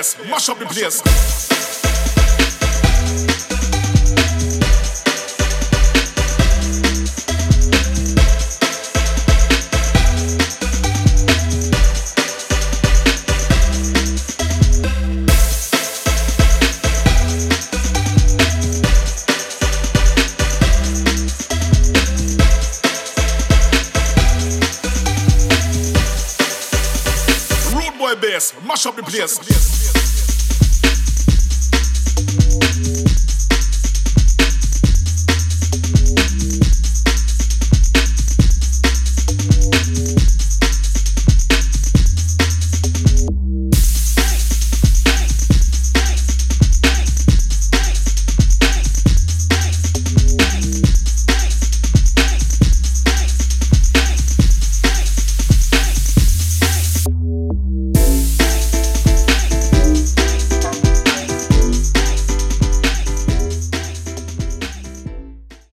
bass, mash up the place. Bass, mash up the place.